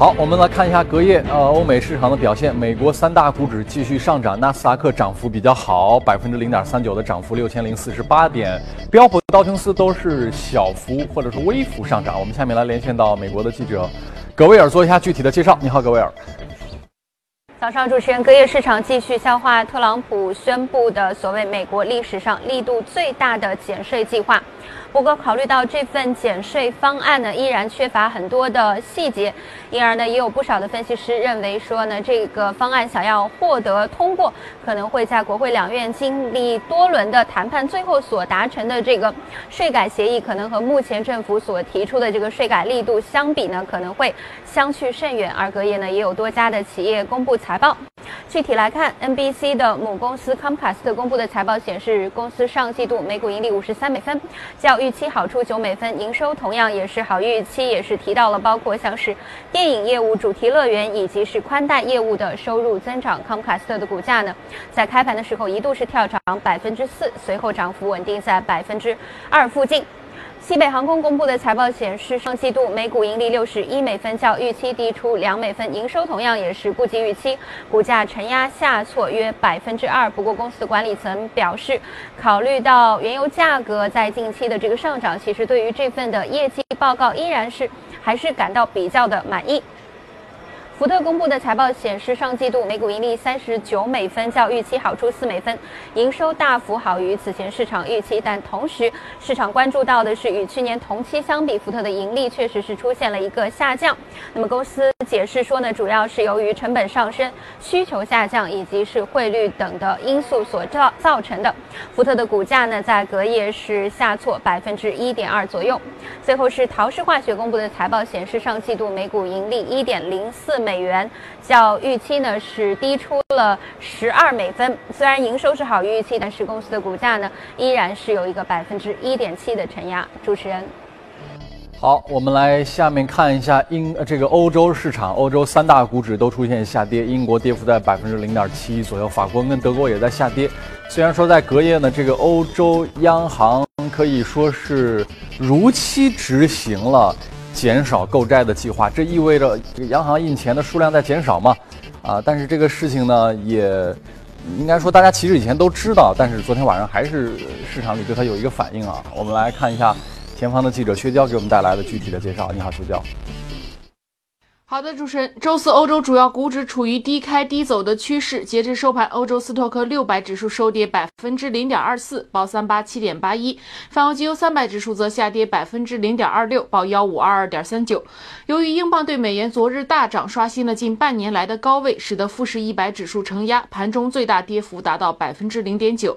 好，我们来看一下隔夜呃欧美市场的表现。美国三大股指继续上涨，纳斯达克涨幅比较好，百分之零点三九的涨幅，六千零四十八点。标普、道琼斯都是小幅或者是微幅上涨。我们下面来连线到美国的记者格威尔做一下具体的介绍。你好，格威尔。早上，主持人，隔夜市场继续消化特朗普宣布的所谓美国历史上力度最大的减税计划。不过，考虑到这份减税方案呢，依然缺乏很多的细节，因而呢，也有不少的分析师认为说呢，这个方案想要获得通过，可能会在国会两院经历多轮的谈判，最后所达成的这个税改协议，可能和目前政府所提出的这个税改力度相比呢，可能会相去甚远。而隔夜呢，也有多家的企业公布财报。具体来看，NBC 的母公司 Comcast 公布的财报显示，公司上季度每股盈利五十三美分，较预期好出九美分，营收同样也是好预期，也是提到了包括像是电影业务、主题乐园以及是宽带业务的收入增长。Comcast 的股价呢，在开盘的时候一度是跳涨百分之四，随后涨幅稳定在百分之二附近。西北航空公布的财报显示，上季度每股盈利六十一美分，较预期低出两美分，营收同样也是不及预期，股价承压下挫约百分之二。不过，公司的管理层表示，考虑到原油价格在近期的这个上涨，其实对于这份的业绩报告依然是还是感到比较的满意。福特公布的财报显示，上季度每股盈利三十九美分，较预期好出四美分，营收大幅好于此前市场预期。但同时，市场关注到的是，与去年同期相比，福特的盈利确实是出现了一个下降。那么公司解释说呢，主要是由于成本上升、需求下降以及是汇率等的因素所造造成的。福特的股价呢，在隔夜是下挫百分之一点二左右。最后是陶氏化学公布的财报显示，上季度每股盈利一点零四美。美元较预期呢是低出了十二美分，虽然营收是好于预期，但是公司的股价呢依然是有一个百分之一点七的承压。主持人，好，我们来下面看一下英这个欧洲市场，欧洲三大股指都出现下跌，英国跌幅在百分之零点七左右，法国跟德国也在下跌。虽然说在隔夜呢，这个欧洲央行可以说是如期执行了。减少购债的计划，这意味着这个央行印钱的数量在减少嘛？啊，但是这个事情呢，也应该说大家其实以前都知道，但是昨天晚上还是市场里对它有一个反应啊。我们来看一下前方的记者薛娇给我们带来的具体的介绍。你好，薛娇。好的，主持人，周四欧洲主要股指处于低开低走的趋势。截至收盘，欧洲斯托克六百指数收跌百分之零点二四，报三八七点八一；泛欧金油三百指数则下跌百分之零点二六，报幺五二二点三九。由于英镑对美元昨日大涨，刷新了近半年来的高位，使得富时一百指数承压，盘中最大跌幅达到百分之零点九。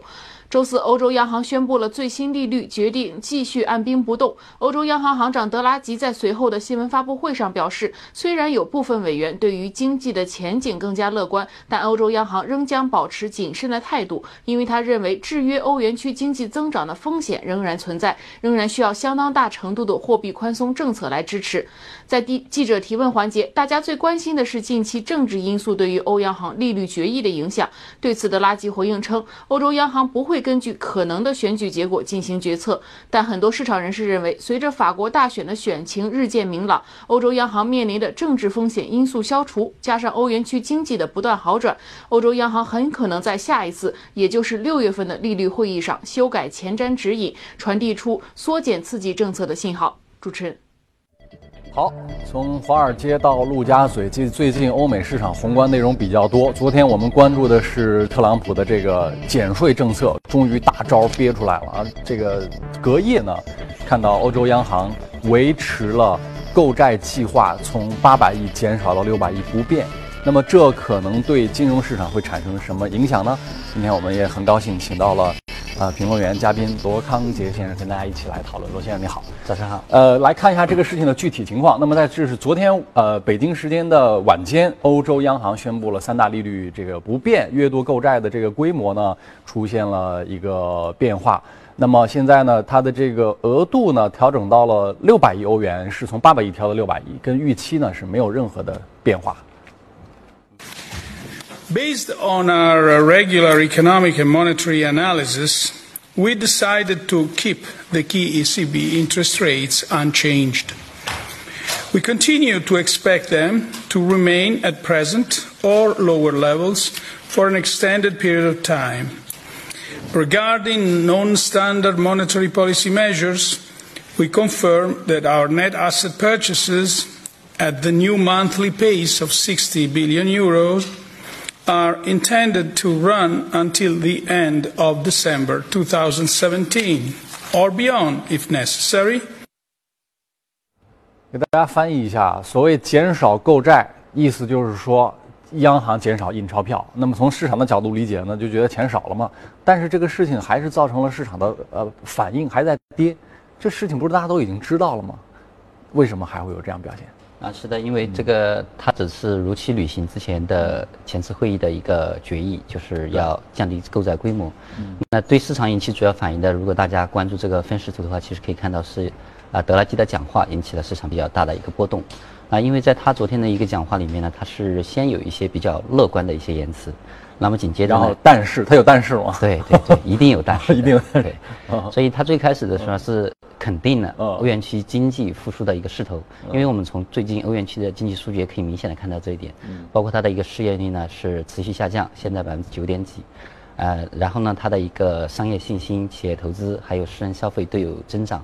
周四，欧洲央行宣布了最新利率，决定继续按兵不动。欧洲央行行长德拉吉在随后的新闻发布会上表示，虽然有部分委员对于经济的前景更加乐观，但欧洲央行仍将保持谨慎的态度，因为他认为制约欧元区经济增长的风险仍然存在，仍然需要相当大程度的货币宽松政策来支持。在第记者提问环节，大家最关心的是近期政治因素对于欧央行利率决议的影响。对此，德拉吉回应称，欧洲央行不会。根据可能的选举结果进行决策，但很多市场人士认为，随着法国大选的选情日渐明朗，欧洲央行面临的政治风险因素消除，加上欧元区经济的不断好转，欧洲央行很可能在下一次，也就是六月份的利率会议上修改前瞻指引，传递出缩减刺激政策的信号。主持人。好，从华尔街到陆家嘴，最最近欧美市场宏观内容比较多。昨天我们关注的是特朗普的这个减税政策，终于大招憋出来了啊！这个隔夜呢，看到欧洲央行维持了购债计划从八百亿减少到六百亿不变。那么这可能对金融市场会产生什么影响呢？今天我们也很高兴请到了。啊，评论员嘉宾罗康杰先生跟大家一起来讨论。罗先生你好，早上好。呃，来看一下这个事情的具体情况。那么在这是昨天呃北京时间的晚间，欧洲央行宣布了三大利率这个不变，月度购债的这个规模呢出现了一个变化。那么现在呢，它的这个额度呢调整到了六百亿欧元，是从八百亿调到六百亿，跟预期呢是没有任何的变化。Based on our regular economic and monetary analysis, we decided to keep the key ECB interest rates unchanged. We continue to expect them to remain at present or lower levels for an extended period of time. Regarding non-standard monetary policy measures, we confirm that our net asset purchases at the new monthly pace of 60 billion euros are intended to run until the end of December 2017 or beyond if necessary. 给大家翻译一下，所谓减少购债，意思就是说央行减少印钞票。那么从市场的角度理解呢，就觉得钱少了嘛。但是这个事情还是造成了市场的呃反应还在跌，这事情不是大家都已经知道了吗？为什么还会有这样表现？啊，是的，因为这个它只是如期履行之前的前次会议的一个决议，就是要降低购债规模。那对市场引起主要反应的，如果大家关注这个分时图的话，其实可以看到是啊德拉基的讲话引起了市场比较大的一个波动。啊，因为在他昨天的一个讲话里面呢，他是先有一些比较乐观的一些言辞。那么紧接着，然后但是他有但是吗？对对对，一定有但是，一定有但是。所以他最开始的时候是肯定了欧元区经济复苏的一个势头，因为我们从最近欧元区的经济数据也可以明显的看到这一点，包括它的一个失业率呢是持续下降，现在百分之九点几，呃，然后呢它的一个商业信心、企业投资还有私人消费都有增长。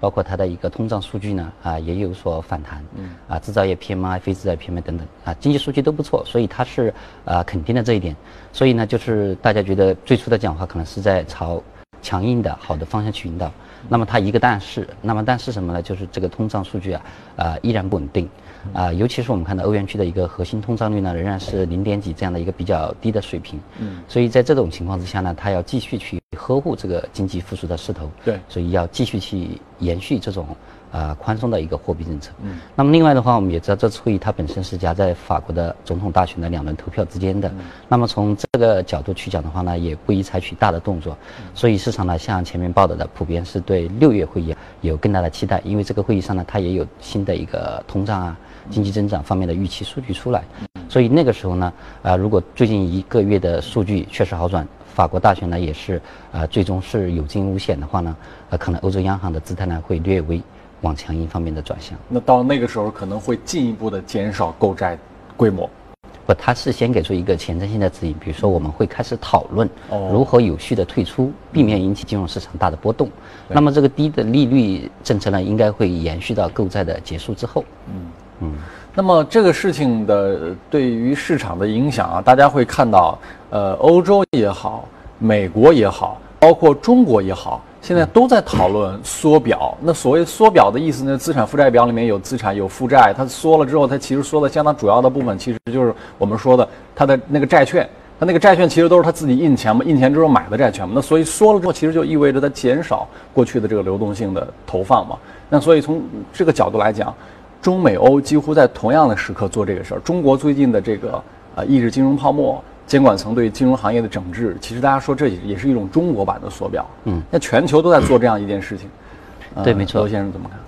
包括它的一个通胀数据呢，啊也有所反弹，啊制造业 PMI、非制造业 PMI 等等，啊经济数据都不错，所以它是啊肯定的这一点。所以呢，就是大家觉得最初的讲话可能是在朝强硬的好的方向去引导。那么它一个但是，那么但是什么呢？就是这个通胀数据啊，啊依然不稳定。啊，尤其是我们看到欧元区的一个核心通胀率呢，仍然是零点几这样的一个比较低的水平。嗯，所以在这种情况之下呢，它要继续去呵护这个经济复苏的势头。对，所以要继续去延续这种啊宽松的一个货币政策。嗯，那么另外的话，我们也知道这次会议它本身是夹在法国的总统大选的两轮投票之间的。那么从这个角度去讲的话呢，也不宜采取大的动作。所以市场呢，像前面报道的，普遍是对六月会议有更大的期待，因为这个会议上呢，它也有新的一个通胀啊。经济增长方面的预期数据出来，所以那个时候呢，啊，如果最近一个月的数据确实好转，法国大选呢也是啊，最终是有惊无险的话呢，呃，可能欧洲央行的姿态呢会略微往强硬方面的转向。那到那个时候可能会进一步的减少购债规模。不，他是先给出一个前瞻性的指引，比如说我们会开始讨论如何有序的退出，避免引起金融市场大的波动。那么这个低的利率政策呢，应该会延续到购债的结束之后。嗯。嗯，那么这个事情的对于市场的影响啊，大家会看到，呃，欧洲也好，美国也好，包括中国也好，现在都在讨论缩表。那所谓缩表的意思呢，资产负债表里面有资产有负债，它缩了之后，它其实缩的相当主要的部分，其实就是我们说的它的那个债券。它那个债券其实都是他自己印钱嘛，印钱之后买的债券嘛。那所以缩了之后，其实就意味着它减少过去的这个流动性的投放嘛。那所以从这个角度来讲。中美欧几乎在同样的时刻做这个事儿。中国最近的这个呃抑制金融泡沫，监管层对金融行业的整治，其实大家说这也也是一种中国版的缩表。嗯，那全球都在做这样一件事情。对，没错。罗先生怎么看？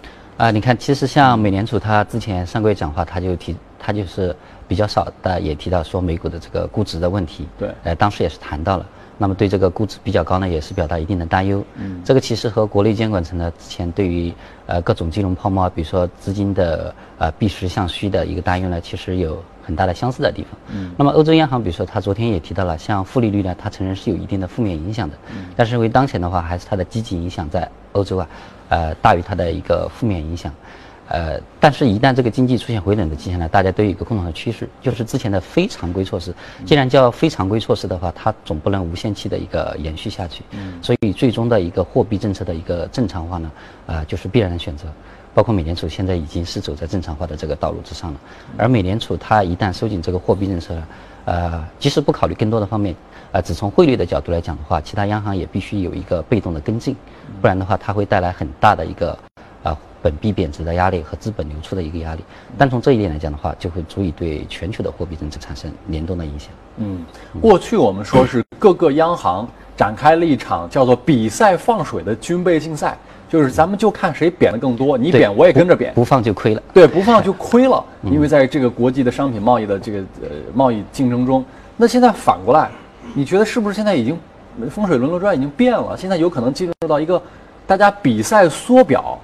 啊，你看，其实像美联储，他之前上个月讲话，他就提，他就是比较少的也提到说美股的这个估值的问题。对，呃，当时也是谈到了。那么对这个估值比较高呢，也是表达一定的担忧。嗯，这个其实和国内监管层呢之前对于呃各种金融泡沫，比如说资金的呃避实向虚的一个担忧呢，其实有很大的相似的地方。嗯，那么欧洲央行，比如说他昨天也提到了，像负利率呢，他承认是有一定的负面影响的。嗯，但是因为当前的话，还是它的积极影响在欧洲啊，呃大于它的一个负面影响。呃，但是，一旦这个经济出现回暖的迹象呢，大家都有一个共同的趋势，就是之前的非常规措施，既然叫非常规措施的话，它总不能无限期的一个延续下去。嗯。所以，最终的一个货币政策的一个正常化呢，啊，就是必然的选择。包括美联储现在已经是走在正常化的这个道路之上了。而美联储它一旦收紧这个货币政策，呃，即使不考虑更多的方面，啊，只从汇率的角度来讲的话，其他央行也必须有一个被动的跟进，不然的话，它会带来很大的一个。啊，本币贬值的压力和资本流出的一个压力，但从这一点来讲的话，就会足以对全球的货币政策产生联动的影响。嗯，过去我们说是各个央行展开了一场叫做比赛放水的军备竞赛，就是咱们就看谁贬的更多，你贬我也跟着贬，不放就亏了。对，不放就亏了，因为在这个国际的商品贸易的这个呃贸易竞争中，那现在反过来，你觉得是不是现在已经风水轮流转已经变了？现在有可能进入到一个大家比赛缩表。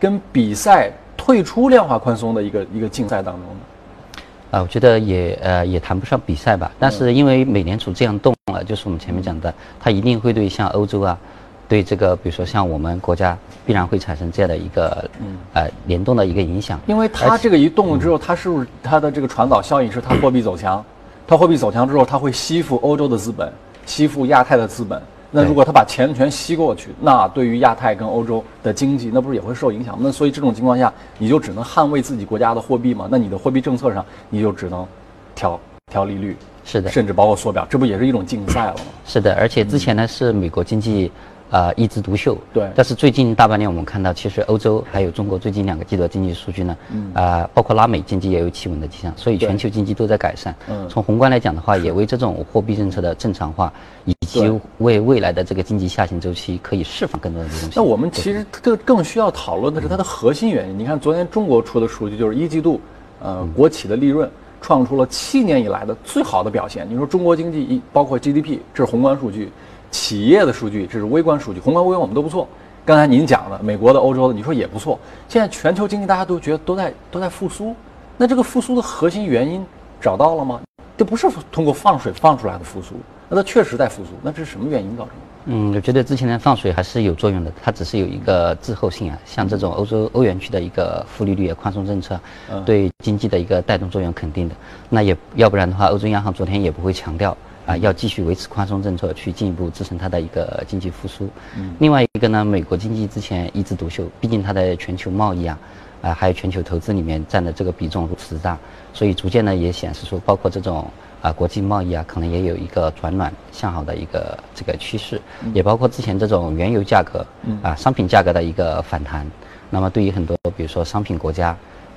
跟比赛退出量化宽松的一个一个竞赛当中呢？啊，我觉得也呃也谈不上比赛吧，但是因为美联储这样动了，就是我们前面讲的，它一定会对像欧洲啊，对这个比如说像我们国家，必然会产生这样的一个呃联动的一个影响。因为它这个一动了之后，它是不是它的这个传导效应是它货币走强，它货币走强之后，它会吸附欧洲的资本，吸附亚太的资本。那如果它把钱全吸过去，那对于亚太跟欧洲的经济，那不是也会受影响吗？那所以这种情况下，你就只能捍卫自己国家的货币嘛？那你的货币政策上，你就只能调调利率，是的，甚至包括缩表，这不也是一种竞赛了吗？是的，而且之前呢是美国经济。啊，一枝独秀。对。但是最近大半年，我们看到，其实欧洲还有中国最近两个季度的经济数据呢，嗯啊，包括拉美经济也有企稳的迹象，所以全球经济都在改善。嗯。从宏观来讲的话，也为这种货币政策的正常化，以及为未来的这个经济下行周期可以释放更多的东西。那我们其实更更需要讨论的是它的核心原因。你看，昨天中国出的数据就是一季度，呃，国企的利润创出了七年以来的最好的表现。你说中国经济一包括 GDP，这是宏观数据。企业的数据，这是微观数据，宏观、微观我们都不错。刚才您讲的，美国的、欧洲的，你说也不错。现在全球经济大家都觉得都在都在复苏，那这个复苏的核心原因找到了吗？这不是通过放水放出来的复苏，那它确实在复苏。那这是什么原因造成的？嗯，我觉得之前的放水还是有作用的，它只是有一个滞后性啊。像这种欧洲欧元区的一个负利率宽松政策，对经济的一个带动作用肯定的。那也要不然的话，欧洲央行昨天也不会强调。啊，要继续维持宽松政策，去进一步支撑它的一个经济复苏。嗯，另外一个呢，美国经济之前一枝独秀，毕竟它的全球贸易啊，啊，还有全球投资里面占的这个比重如此大，所以逐渐呢也显示出，包括这种啊国际贸易啊，可能也有一个转暖向好的一个这个趋势，也包括之前这种原油价格啊商品价格的一个反弹，那么对于很多比如说商品国家，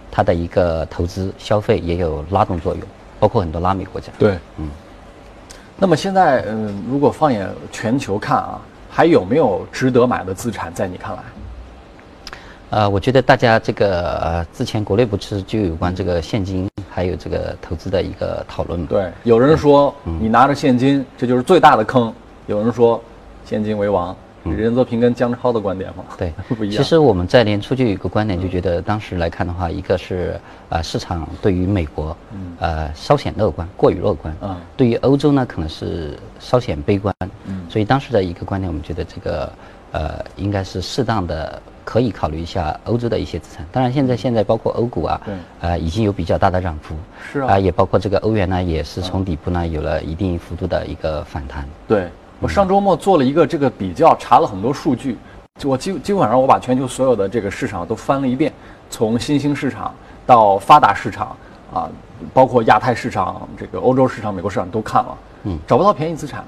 它的一个投资消费也有拉动作用，包括很多拉美国家。对，嗯。那么现在，嗯，如果放眼全球看啊，还有没有值得买的资产？在你看来？呃，我觉得大家这个呃，之前国内不是就有关这个现金还有这个投资的一个讨论嘛？对，有人说你拿着现金，这就是最大的坑；有人说现金为王。任泽平跟姜超的观点吗？对，不一样。其实我们在年初就有一个观点，就觉得当时来看的话，一个是啊市场对于美国，呃稍显乐观，过于乐观。嗯。对于欧洲呢，可能是稍显悲观。嗯。所以当时的一个观点，我们觉得这个呃应该是适当的可以考虑一下欧洲的一些资产。当然，现在现在包括欧股啊，对，呃已经有比较大的涨幅。是啊。啊，也包括这个欧元呢，也是从底部呢有了一定幅度的一个反弹。对。我上周末做了一个这个比较，查了很多数据，就我基基本上我把全球所有的这个市场都翻了一遍，从新兴市场到发达市场啊，包括亚太市场、这个欧洲市场、美国市场都看了，嗯，找不到便宜资产。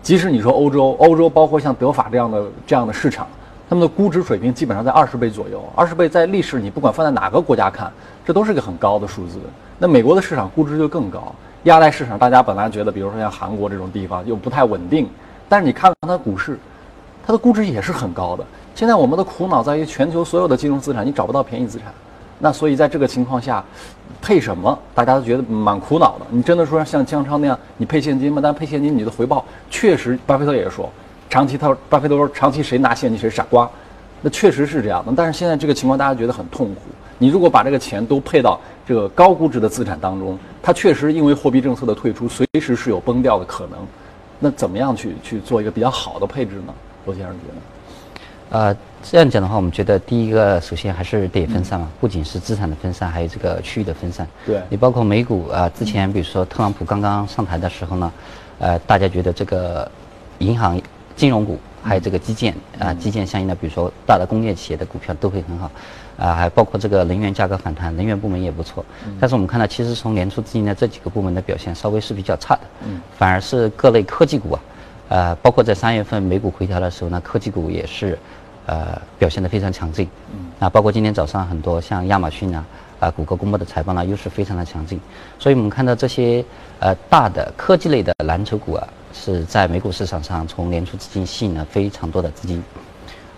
即使你说欧洲，欧洲包括像德法这样的这样的市场，他们的估值水平基本上在二十倍左右，二十倍在历史你不管放在哪个国家看，这都是个很高的数字。那美国的市场估值就更高，亚太市场大家本来觉得，比如说像韩国这种地方又不太稳定。但是你看看它股市，它的估值也是很高的。现在我们的苦恼在于全球所有的金融资产，你找不到便宜资产。那所以在这个情况下，配什么？大家都觉得蛮苦恼的。你真的说像江超那样，你配现金吗？但配现金你的回报确实，巴菲特也说，长期他，巴菲特说长期谁拿现金谁傻瓜。那确实是这样的。但是现在这个情况大家觉得很痛苦。你如果把这个钱都配到这个高估值的资产当中，它确实因为货币政策的退出，随时是有崩掉的可能。那怎么样去去做一个比较好的配置呢？罗先生觉得？呃，这样讲的话，我们觉得第一个首先还是得分散嘛，不仅是资产的分散，还有这个区域的分散。对。你包括美股啊，之前比如说特朗普刚刚上台的时候呢，呃，大家觉得这个银行、金融股还有这个基建啊，基建相应的，比如说大的工业企业的股票都会很好。啊，还包括这个能源价格反弹，能源部门也不错。但是我们看到，其实从年初至今呢，这几个部门的表现稍微是比较差的。嗯。反而是各类科技股啊，呃，包括在三月份美股回调的时候呢，科技股也是，呃，表现得非常强劲。嗯。啊，包括今天早上很多像亚马逊啊、啊谷歌公布的财报呢，又是非常的强劲。所以我们看到这些呃大的科技类的蓝筹股啊，是在美股市场上从年初至今吸引了非常多的资金，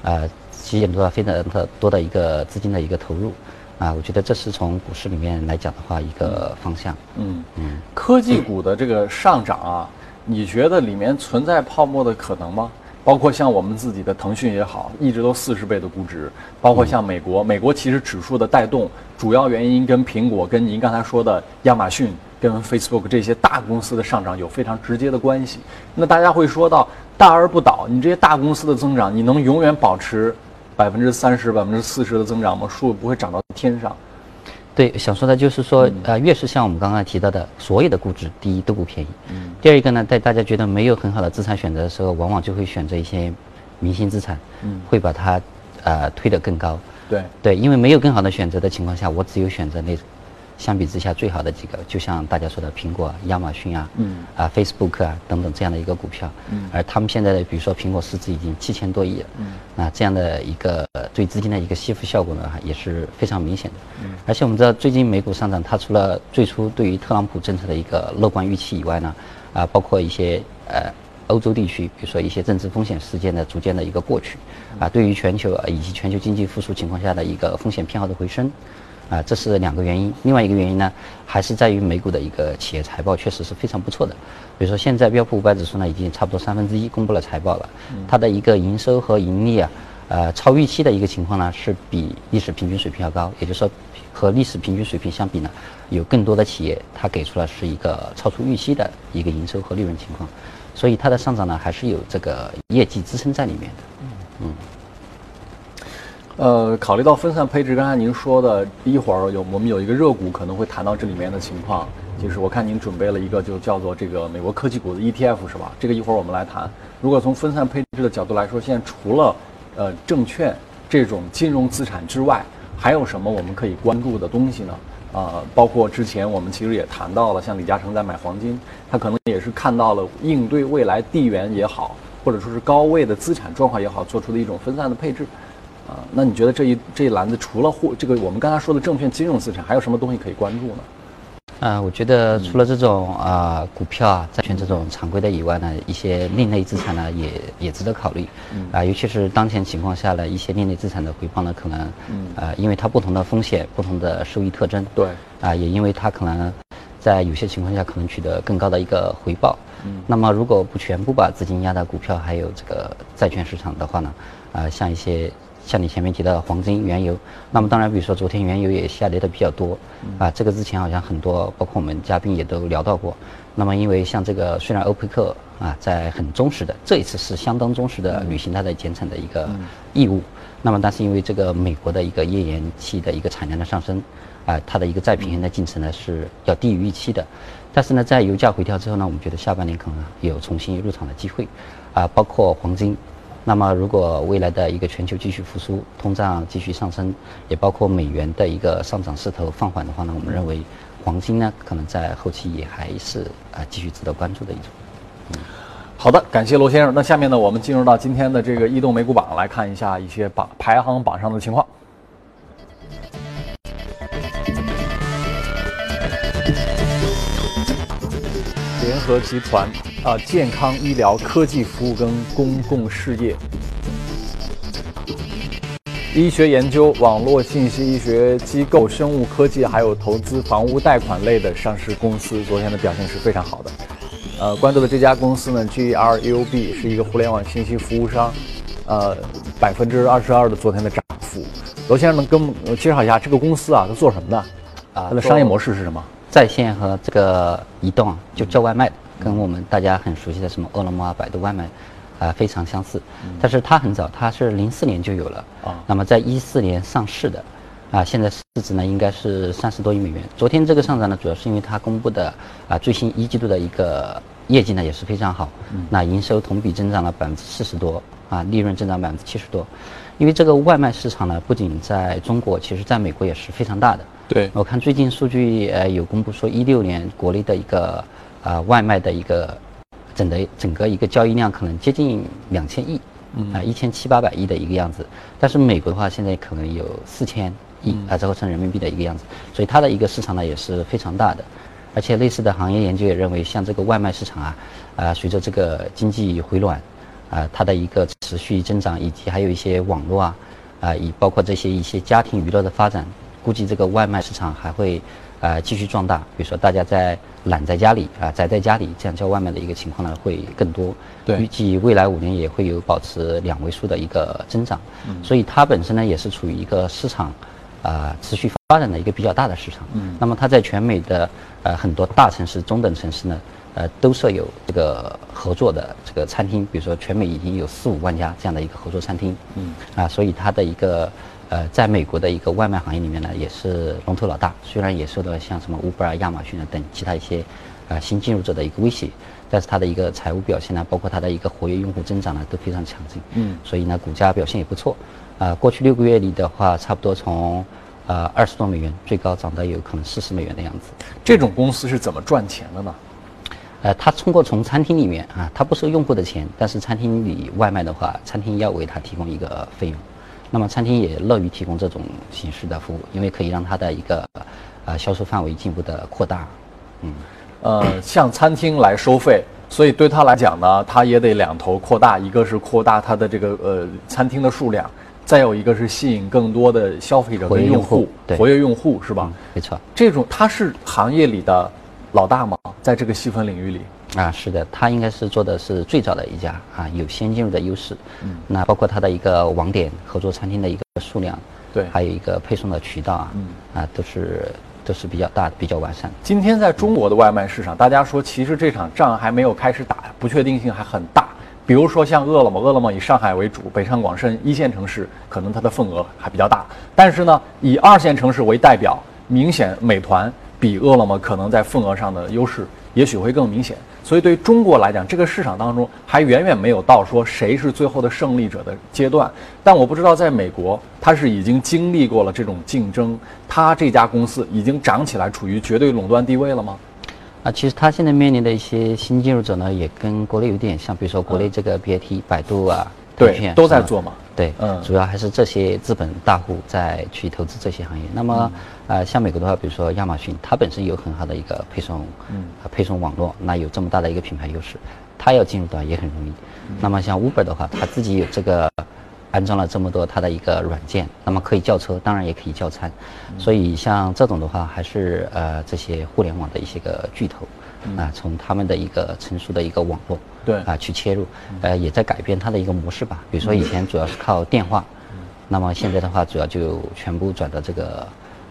呃。吸引了非常的多的一个资金的一个投入，啊，我觉得这是从股市里面来讲的话一个方向。嗯嗯，科技股的这个上涨啊，你觉得里面存在泡沫的可能吗？包括像我们自己的腾讯也好，一直都四十倍的估值。包括像美国，美国其实指数的带动主要原因跟苹果、跟您刚才说的亚马逊、跟 Facebook 这些大公司的上涨有非常直接的关系。那大家会说到大而不倒，你这些大公司的增长，你能永远保持百分之三十、百分之四十的增长吗？树不会长到天上。对，想说的就是说，呃，越是像我们刚刚提到的，所有的估值，第一都不便宜。嗯。第二一个呢，在大家觉得没有很好的资产选择的时候，往往就会选择一些明星资产，嗯，会把它，呃，推得更高。对。对，因为没有更好的选择的情况下，我只有选择那。相比之下，最好的几个，就像大家说的苹果、亚马逊啊，嗯，啊，Facebook 啊等等这样的一个股票，嗯，而他们现在的，比如说苹果市值已经七千多亿了，嗯，啊，这样的一个对资金的一个吸附效果呢，也是非常明显的，嗯，而且我们知道最近美股上涨，它除了最初对于特朗普政策的一个乐观预期以外呢，啊，包括一些呃欧洲地区，比如说一些政治风险事件的逐渐的一个过去，啊，对于全球以及全球经济复苏情况下的一个风险偏好的回升。啊，这是两个原因。另外一个原因呢，还是在于美股的一个企业财报确实是非常不错的。比如说，现在标普五百指数呢，已经差不多三分之一公布了财报了，它的一个营收和盈利啊，呃，超预期的一个情况呢，是比历史平均水平要高。也就是说，和历史平均水平相比呢，有更多的企业它给出了是一个超出预期的一个营收和利润情况，所以它的上涨呢，还是有这个业绩支撑在里面的。嗯。呃，考虑到分散配置，刚才您说的一会儿有我们有一个热股可能会谈到这里面的情况，就是我看您准备了一个就叫做这个美国科技股的 ETF 是吧？这个一会儿我们来谈。如果从分散配置的角度来说，现在除了呃证券这种金融资产之外，还有什么我们可以关注的东西呢？啊，包括之前我们其实也谈到了，像李嘉诚在买黄金，他可能也是看到了应对未来地缘也好，或者说是高位的资产状况也好，做出的一种分散的配置。啊，那你觉得这一这一篮子除了货这个我们刚才说的证券金融资产，还有什么东西可以关注呢？啊，我觉得除了这种啊股票啊债券这种常规的以外呢，一些另类资产呢也也值得考虑。啊，尤其是当前情况下呢一些另类资产的回报呢，可能啊因为它不同的风险、不同的收益特征。对。啊，也因为它可能在有些情况下可能取得更高的一个回报。嗯。那么如果不全部把资金压到股票还有这个债券市场的话呢，啊像一些。像你前面提到的黄金、原油，那么当然，比如说昨天原油也下跌的比较多，啊，这个之前好像很多，包括我们嘉宾也都聊到过。那么因为像这个，虽然欧佩克啊在很忠实的，这一次是相当忠实的履行它的减产的一个义务，那么但是因为这个美国的一个页岩气的一个产量的上升，啊，它的一个再平衡的进程呢是要低于预期的。但是呢，在油价回调之后呢，我们觉得下半年可能有重新入场的机会，啊，包括黄金。那么，如果未来的一个全球继续复苏，通胀继续上升，也包括美元的一个上涨势头放缓的话呢，我们认为黄金呢，可能在后期也还是啊继续值得关注的一种。嗯，好的，感谢罗先生。那下面呢，我们进入到今天的这个移动美股榜，来看一下一些榜排行榜上的情况。联合集团。啊，健康医疗、科技服务跟公共事业、医学研究、网络信息医学机构、生物科技，还有投资房屋贷款类的上市公司，昨天的表现是非常好的。呃，关注的这家公司呢，GRUB 是一个互联网信息服务商，呃，百分之二十二的昨天的涨幅。罗先生能跟我们介绍一下这个公司啊，它做什么的？啊，它的商业模式是什么？在线和这个移动，就叫外卖。跟我们大家很熟悉的什么饿了么啊、百度外卖，啊非常相似，但是它很早，它是零四年就有了啊。那么在一四年上市的，啊现在市值呢应该是三十多亿美元。昨天这个上涨呢，主要是因为它公布的啊最新一季度的一个业绩呢也是非常好，那营收同比增长了百分之四十多，啊利润增长百分之七十多。因为这个外卖市场呢，不仅在中国，其实在美国也是非常大的。对，我看最近数据呃有公布说一六年国内的一个。啊，外卖的一个整的整个一个交易量可能接近两千亿，啊，一千七八百亿的一个样子。但是美国的话，现在可能有四千亿啊，折合成人民币的一个样子。所以它的一个市场呢也是非常大的。而且类似的行业研究也认为，像这个外卖市场啊，啊，随着这个经济回暖，啊，它的一个持续增长，以及还有一些网络啊，啊，以包括这些一些家庭娱乐的发展，估计这个外卖市场还会啊继续壮大。比如说大家在懒在家里啊，宅在家里这样叫外卖的一个情况呢会更多。对预计未来五年也会有保持两位数的一个增长。嗯，所以它本身呢也是处于一个市场啊、持续发展的一个比较大的市场。嗯，那么它在全美的呃很多大城市、中等城市呢。呃，都设有这个合作的这个餐厅，比如说全美已经有四五万家这样的一个合作餐厅，嗯，啊，所以它的一个呃，在美国的一个外卖行业里面呢，也是龙头老大。虽然也受到像什么 Uber 啊、亚马逊啊等其他一些啊新进入者的一个威胁，但是它的一个财务表现呢，包括它的一个活跃用户增长呢，都非常强劲，嗯，所以呢，股价表现也不错。啊，过去六个月里的话，差不多从呃二十多美元最高涨到有可能四十美元的样子。这种公司是怎么赚钱的呢？呃，它通过从餐厅里面啊，它不收用户的钱，但是餐厅里外卖的话，餐厅要为它提供一个费用，那么餐厅也乐于提供这种形式的服务，因为可以让它的一个呃销售范围进一步的扩大。嗯，呃，向餐厅来收费，所以对他来讲呢，他也得两头扩大，一个是扩大他的这个呃餐厅的数量，再有一个是吸引更多的消费者跟用户，活跃用户是吧？没错，这种它是行业里的。老大嘛？在这个细分领域里啊，是的，他应该是做的是最早的一家啊，有先进入的优势。嗯，那包括它的一个网点合作餐厅的一个数量，对，还有一个配送的渠道啊，嗯，啊，都是都是比较大的，比较完善。今天在中国的外卖市场，大家说其实这场仗还没有开始打，不确定性还很大。比如说像饿了么，饿了么以上海为主，北上广深一线城市可能它的份额还比较大，但是呢，以二线城市为代表，明显美团。比饿了么可能在份额上的优势也许会更明显，所以对于中国来讲，这个市场当中还远远没有到说谁是最后的胜利者的阶段。但我不知道在美国，它是已经经历过了这种竞争，它这家公司已经涨起来，处于绝对垄断地位了吗？啊，其实它现在面临的一些新进入者呢，也跟国内有点像，比如说国内这个 BAT、百度啊，对，都在做嘛。对，嗯，主要还是这些资本大户在去投资这些行业。那么，呃，像美国的话，比如说亚马逊，它本身有很好的一个配送，嗯，配送网络，那有这么大的一个品牌优势，它要进入的也很容易。那么像 Uber 的话，它自己有这个安装了这么多它的一个软件，那么可以叫车，当然也可以叫餐。所以像这种的话，还是呃这些互联网的一些个巨头。啊，从他们的一个成熟的一个网络，对啊去切入，呃，也在改变它的一个模式吧。比如说以前主要是靠电话，那么现在的话主要就全部转到这个。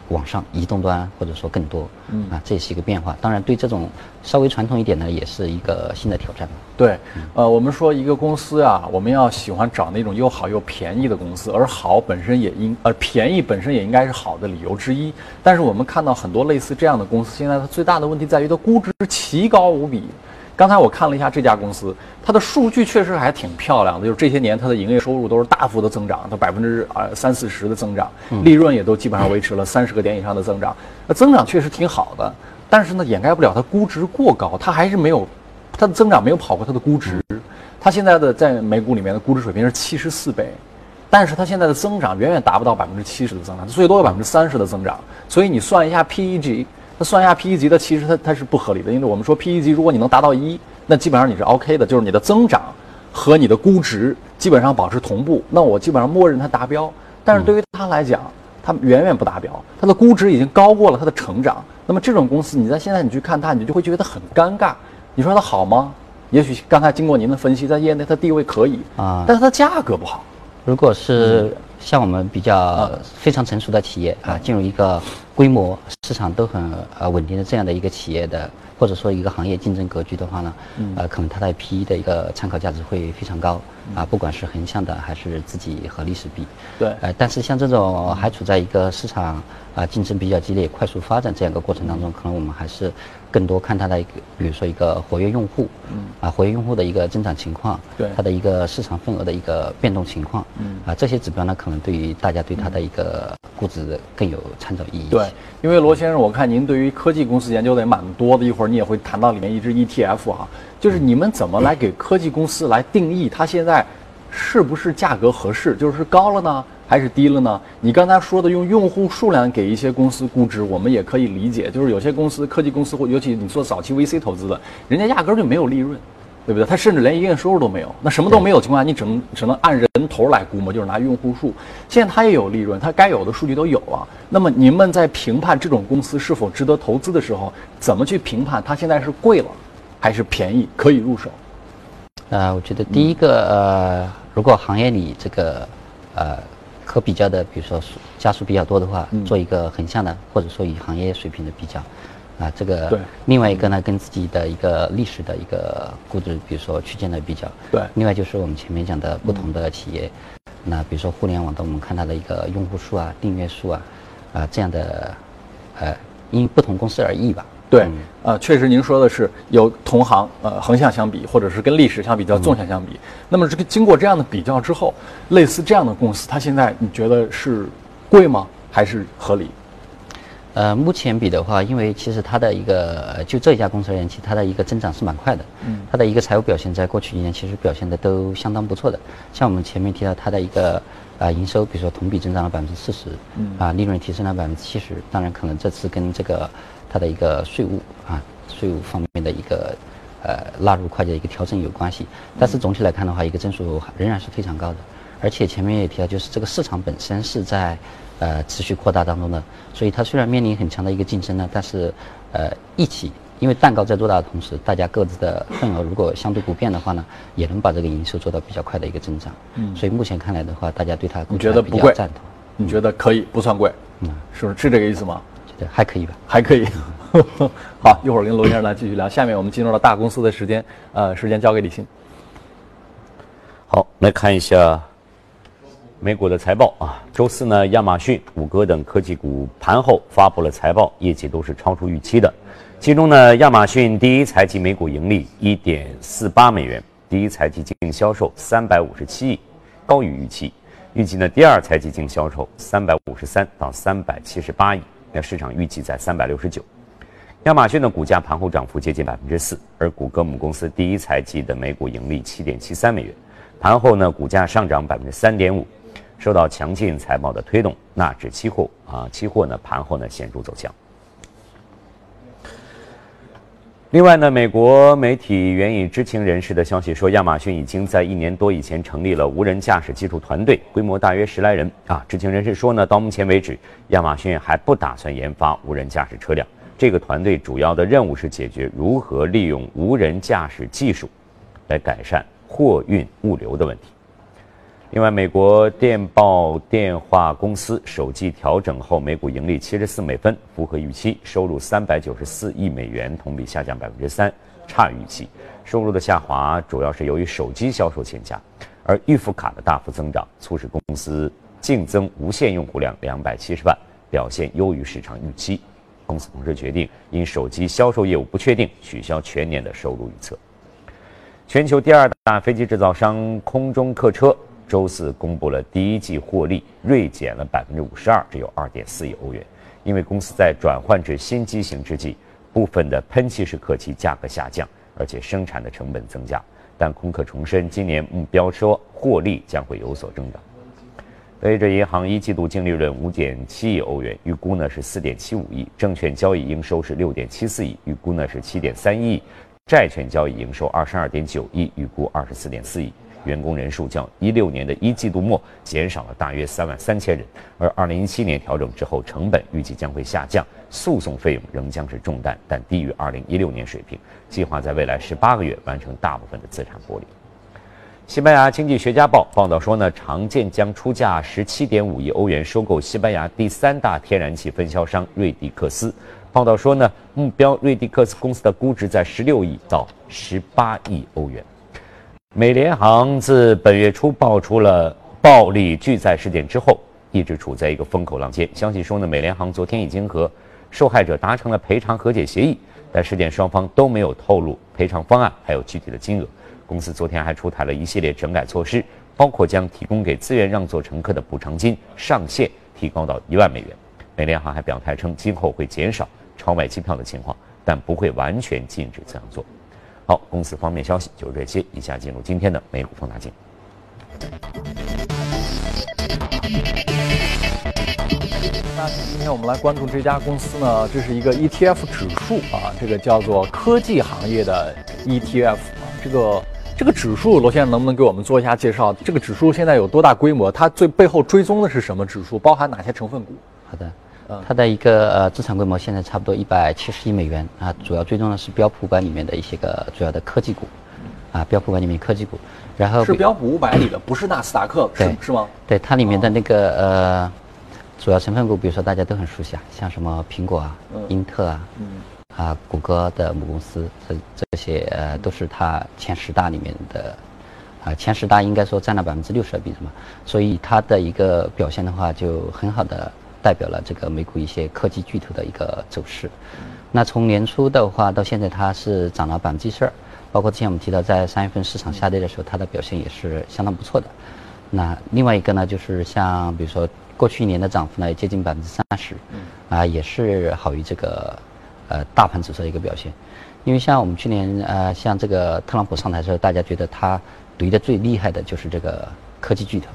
网上移动端或者说更多，嗯啊，这也是一个变化。当然，对这种稍微传统一点呢，也是一个新的挑战。对，呃，我们说一个公司啊，我们要喜欢找那种又好又便宜的公司，而好本身也应，呃，便宜本身也应该是好的理由之一。但是我们看到很多类似这样的公司，现在它最大的问题在于它估值奇高无比。刚才我看了一下这家公司，它的数据确实还挺漂亮的，就是这些年它的营业收入都是大幅的增长，它百分之啊三四十的增长，利润也都基本上维持了三十个点以上的增长，那增长确实挺好的，但是呢掩盖不了它估值过高，它还是没有它的增长没有跑过它的估值，它现在的在美股里面的估值水平是七十四倍，但是它现在的增长远远达不到百分之七十的增长，最多有百分之三十的增长，所以你算一下 PEG。那算一下 P/E 级的，其实它它是不合理的，因为我们说 P/E 级，如果你能达到一，那基本上你是 OK 的，就是你的增长和你的估值基本上保持同步，那我基本上默认它达标。但是对于它来讲，它远远不达标，它的估值已经高过了它的成长。那么这种公司，你在现在你去看它，你就会觉得很尴尬。你说它好吗？也许刚才经过您的分析，在业内它地位可以啊，但是它价格不好。如果是像我们比较非常成熟的企业啊，进入一个。规模市场都很呃稳定的这样的一个企业的，或者说一个行业竞争格局的话呢，呃，可能它的 P/E 的一个参考价值会非常高啊，不管是横向的还是自己和历史比。对。呃，但是像这种还处在一个市场啊竞争比较激烈、快速发展这样一个过程当中，可能我们还是更多看它的一个，比如说一个活跃用户，嗯，啊，活跃用户的一个增长情况，对，它的一个市场份额的一个变动情况，嗯，啊，这些指标呢，可能对于大家对它的一个估值更有参照意义。对。因为罗先生，我看您对于科技公司研究的也蛮多的，一会儿你也会谈到里面一只 ETF 哈，就是你们怎么来给科技公司来定义它现在是不是价格合适，就是高了呢，还是低了呢？你刚才说的用用户数量给一些公司估值，我们也可以理解，就是有些公司科技公司或尤其你做早期 VC 投资的，人家压根儿就没有利润，对不对？他甚至连营业收入都没有。那什么都没有情况下，你只能只能按人头来估摸，就是拿用户数。现在它也有利润，它该有的数据都有了。那么你们在评判这种公司是否值得投资的时候，怎么去评判它现在是贵了，还是便宜可以入手？呃，我觉得第一个，呃，如果行业里这个，呃，可比较的，比如说加速比较多的话，做一个横向的，或者说与行业水平的比较。啊，这个对。另外一个呢，跟自己的一个历史的一个估值，比如说区间的比较。对。另外就是我们前面讲的不同的企业，那比如说互联网的，我们看它的一个用户数啊、订阅数啊，啊这样的，呃，因不同公司而异吧。对。呃，确实您说的是有同行，呃，横向相比，或者是跟历史相比较纵向相比。那么这个经过这样的比较之后，类似这样的公司，它现在你觉得是贵吗？还是合理？呃，目前比的话，因为其实它的一个就这一家公司而言，其实它的一个增长是蛮快的。嗯。它的一个财务表现，在过去一年其实表现的都相当不错的。像我们前面提到它的一个啊营收，比如说同比增长了百分之四十，嗯。啊，利润提升了百分之七十。当然，可能这次跟这个它的一个税务啊税务方面的一个呃纳入会计的一个调整有关系。但是总体来看的话，一个增速仍然是非常高的。而且前面也提到，就是这个市场本身是在。呃，持续扩大当中的，所以它虽然面临很强的一个竞争呢，但是，呃，一起，因为蛋糕在做大的同时，大家各自的份额如果相对不变的话呢，也能把这个营收做到比较快的一个增长。嗯，所以目前看来的话，大家对它你觉得不贵？赞同？你觉得可以？不算贵？嗯，是是这个意思吗？觉得还可以吧？还可以。好，一会儿跟罗先生来继续聊。下面我们进入了大公司的时间，呃，时间交给李欣。好，来看一下。美股的财报啊，周四呢，亚马逊、谷歌等科技股盘后发布了财报，业绩都是超出预期的。其中呢，亚马逊第一财季每股盈利一点四八美元，第一财季净销售三百五十七亿，高于预期。预计呢，第二财季净销售三百五十三到三百七十八亿，那市场预计在三百六十九。亚马逊的股价盘后涨幅接近百分之四，而谷歌母公司第一财季的每股盈利七点七三美元，盘后呢，股价上涨百分之三点五。受到强劲财报的推动，纳指期货啊，期货呢盘后呢显著走强。另外呢，美国媒体援引知情人士的消息说，亚马逊已经在一年多以前成立了无人驾驶技术团队，规模大约十来人啊。知情人士说呢，到目前为止，亚马逊还不打算研发无人驾驶车辆。这个团队主要的任务是解决如何利用无人驾驶技术来改善货运物流的问题。另外，美国电报电话公司首季调整后每股盈利七十四美分，符合预期，收入三百九十四亿美元，同比下降百分之三，差预期。收入的下滑主要是由于手机销售欠佳，而预付卡的大幅增长促使公司净增无线用户量两百七十万，表现优于市场预期。公司同时决定因手机销售业务不确定，取消全年的收入预测。全球第二大飞机制造商空中客车。周四公布了第一季获利锐减了百分之五十二，只有二点四亿欧元。因为公司在转换至新机型之际，部分的喷气式客机价格下降，而且生产的成本增加。但空客重申，今年目标说获利将会有所增长。德意志银行一季度净利润五点七亿欧元，预估呢是四点七五亿。证券交易应收是六点七四亿，预估呢是七点三亿。债券交易营收二十二点九亿，预估二十四点四亿。员工人数较一六年的一季度末减少了大约三万三千人，而二零一七年调整之后，成本预计将会下降，诉讼费用仍将是重担，但低于二零一六年水平。计划在未来十八个月完成大部分的资产剥离。西班牙经济学家报报道说呢，常建将出价十七点五亿欧元收购西班牙第三大天然气分销商瑞迪克斯。报道说呢，目标瑞迪克斯公司的估值在十六亿到十八亿欧元。美联航自本月初爆出了暴力拒载事件之后，一直处在一个风口浪尖。消息说呢，美联航昨天已经和受害者达成了赔偿和解协议，但事件双方都没有透露赔偿方案还有具体的金额。公司昨天还出台了一系列整改措施，包括将提供给自愿让座乘客的补偿金上限提高到一万美元。美联航还表态称，今后会减少超卖机票的情况，但不会完全禁止这样做。好，公司方面消息就是这些。以下进入今天的美股放大镜。那今天我们来关注这家公司呢，这是一个 ETF 指数啊，这个叫做科技行业的 ETF 啊。这个这个指数，罗先生能不能给我们做一下介绍？这个指数现在有多大规模？它最背后追踪的是什么指数？包含哪些成分股？好的，它的一个呃资产规模现在差不多一百七十亿美元啊，主要追踪的是标普五百里面的一些个主要的科技股，啊，标普五百里面科技股，然后是标普五百里的，不是纳斯达克，是对。是吗？对它里面的那个呃主要成分股，比如说大家都很熟悉啊，像什么苹果啊、英特啊，啊谷歌的母公司，这这些呃都是它前十大里面的。啊，前十大应该说占了百分之六十的比重嘛，所以它的一个表现的话，就很好的代表了这个美股一些科技巨头的一个走势。那从年初的话到现在，它是涨了百分之十二，包括之前我们提到在三月份市场下跌的时候，它的表现也是相当不错的。那另外一个呢，就是像比如说过去一年的涨幅呢，接近百分之三十，啊，也是好于这个呃大盘指数的一个表现。因为像我们去年呃，像这个特朗普上台的时候，大家觉得他怼的最厉害的就是这个科技巨头，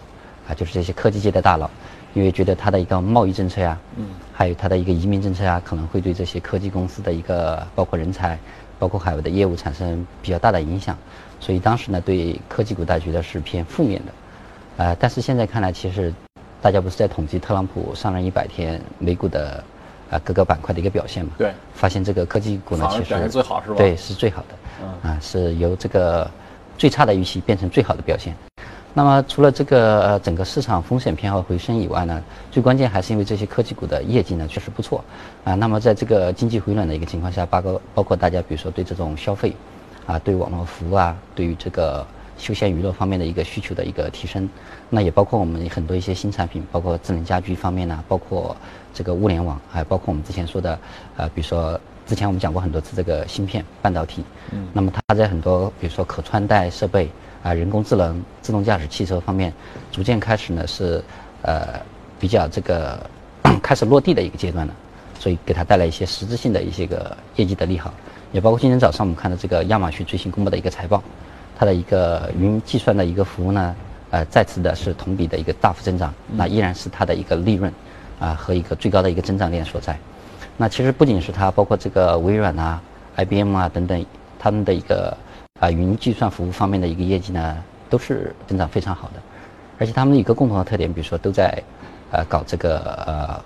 啊，就是这些科技界的大佬，因为觉得它的一个贸易政策呀，嗯，还有它的一个移民政策呀，可能会对这些科技公司的一个包括人才，包括海外的业务产生比较大的影响，所以当时呢，对科技股大家觉得是偏负面的，呃，但是现在看来，其实大家不是在统计特朗普上任一百天美股的啊各个板块的一个表现嘛？对，发现这个科技股呢，其实表现最好是吧？对，是最好的，啊，是由这个最差的预期变成最好的表现。那么除了这个呃整个市场风险偏好回升以外呢，最关键还是因为这些科技股的业绩呢确实不错啊。那么在这个经济回暖的一个情况下，包括包括大家比如说对这种消费啊，对网络服务啊，对于这个休闲娱乐方面的一个需求的一个提升，那也包括我们很多一些新产品，包括智能家居方面呢，包括这个物联网，还包括我们之前说的呃，比如说之前我们讲过很多次这个芯片半导体，嗯，那么它在很多比如说可穿戴设备啊、人工智能、自动驾驶汽车方面，逐渐开始呢是呃比较这个开始落地的一个阶段了，所以给它带来一些实质性的一些个业绩的利好，也包括今天早上我们看到这个亚马逊最新公布的一个财报，它的一个云计算的一个服务呢，呃再次的是同比的一个大幅增长，那依然是它的一个利润啊和一个最高的一个增长点所在。那其实不仅是它，包括这个微软啊、IBM 啊等等，他们的一个啊云计算服务方面的一个业绩呢，都是增长非常好的。而且他们有一个共同的特点，比如说都在呃搞这个呃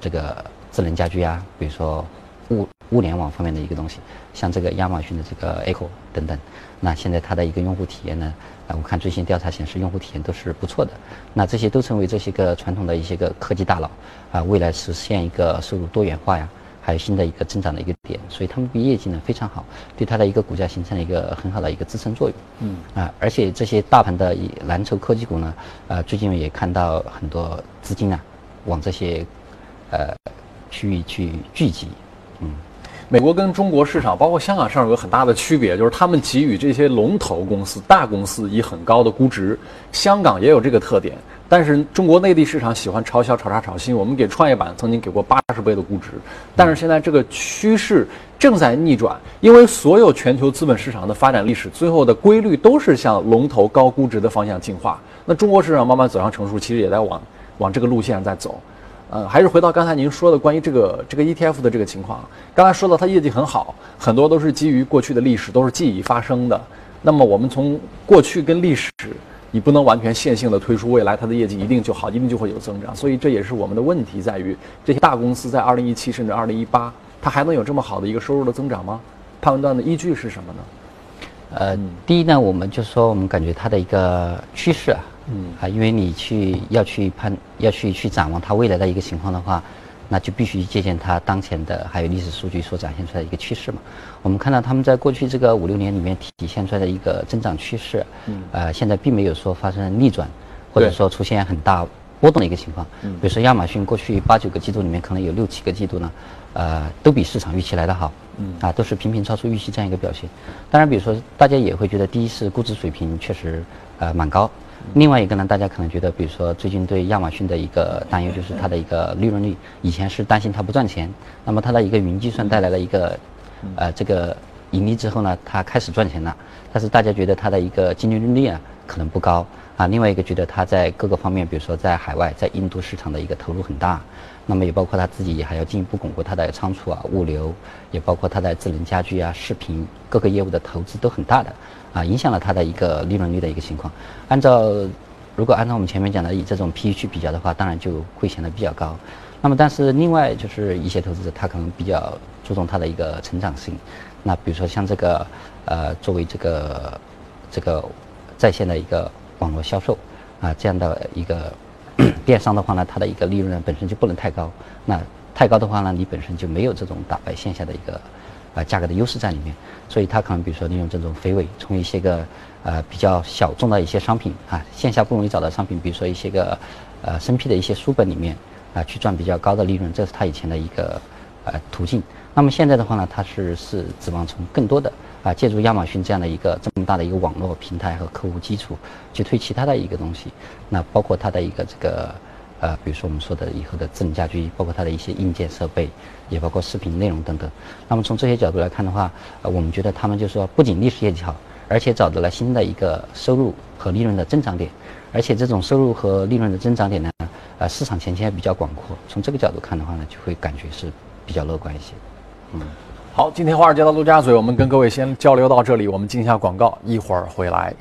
这个智能家居啊，比如说物物联网方面的一个东西，像这个亚马逊的这个 Echo 等等。那现在它的一个用户体验呢，啊，我看最新调查显示用户体验都是不错的。那这些都成为这些个传统的一些个科技大佬啊，未来实现一个收入多元化呀，还有新的一个增长的一个点。所以他们的业绩呢非常好，对它的一个股价形成了一个很好的一个支撑作用。嗯啊，而且这些大盘的蓝筹科技股呢，啊，最近也看到很多资金啊往这些呃区域去聚集。美国跟中国市场，包括香港市场有个很大的区别，就是他们给予这些龙头公司、大公司以很高的估值。香港也有这个特点，但是中国内地市场喜欢炒小、炒差、炒新。我们给创业板曾经给过八十倍的估值，但是现在这个趋势正在逆转，因为所有全球资本市场的发展历史，最后的规律都是向龙头高估值的方向进化。那中国市场慢慢走向成熟，其实也在往往这个路线上在走。呃，还是回到刚才您说的关于这个这个 ETF 的这个情况。刚才说到它业绩很好，很多都是基于过去的历史，都是记忆发生的。那么我们从过去跟历史，你不能完全线性的推出未来它的业绩一定就好，一定就会有增长。所以这也是我们的问题在于，这些大公司在2017甚至2018，它还能有这么好的一个收入的增长吗？判断的依据是什么呢？呃，第一呢，我们就说我们感觉它的一个趋势啊，嗯啊，因为你去要去判要去去展望它未来的一个情况的话，那就必须借鉴它当前的还有历史数据所展现出来的一个趋势嘛。我们看到他们在过去这个五六年里面体现出来的一个增长趋势，嗯，呃，现在并没有说发生逆转，或者说出现很大波动的一个情况。嗯，比如说亚马逊过去八九个季度里面，可能有六七个季度呢，呃，都比市场预期来得好。嗯啊，都是频频超出预期这样一个表现。当然，比如说大家也会觉得，第一是估值水平确实呃蛮高，另外一个呢，大家可能觉得，比如说最近对亚马逊的一个担忧就是它的一个利润率，以前是担心它不赚钱，那么它的一个云计算带来了一个呃这个盈利之后呢，它开始赚钱了，但是大家觉得它的一个净利润率啊可能不高啊。啊，另外一个觉得它在各个方面，比如说在海外，在印度市场的一个投入很大，那么也包括它自己还要进一步巩固它的仓储啊、物流，也包括它在智能家居啊、视频各个业务的投资都很大的，啊，影响了它的一个利润率的一个情况。按照如果按照我们前面讲的以这种 PE 去比较的话，当然就会显得比较高。那么但是另外就是一些投资者他可能比较注重它的一个成长性，那比如说像这个呃作为这个这个在线的一个。网络销售啊，这样的一个 电商的话呢，它的一个利润本身就不能太高。那太高的话呢，你本身就没有这种打败线下的一个啊价格的优势在里面。所以它可能比如说利用这种肥尾，从一些个呃比较小众的一些商品啊，线下不容易找到商品，比如说一些个呃生僻的一些书本里面啊，去赚比较高的利润，这是它以前的一个呃途径。那么现在的话呢，它是是指望从更多的。啊，借助亚马逊这样的一个这么大的一个网络平台和客户基础，去推其他的一个东西，那包括它的一个这个，呃，比如说我们说的以后的智能家居，包括它的一些硬件设备，也包括视频内容等等。那么从这些角度来看的话，呃，我们觉得他们就是说，不仅历史业绩好，而且找到了新的一个收入和利润的增长点，而且这种收入和利润的增长点呢，呃，市场前景还比较广阔。从这个角度看的话呢，就会感觉是比较乐观一些，嗯。好，今天华尔街的陆家嘴，我们跟各位先交流到这里，我们进一下广告，一会儿回来。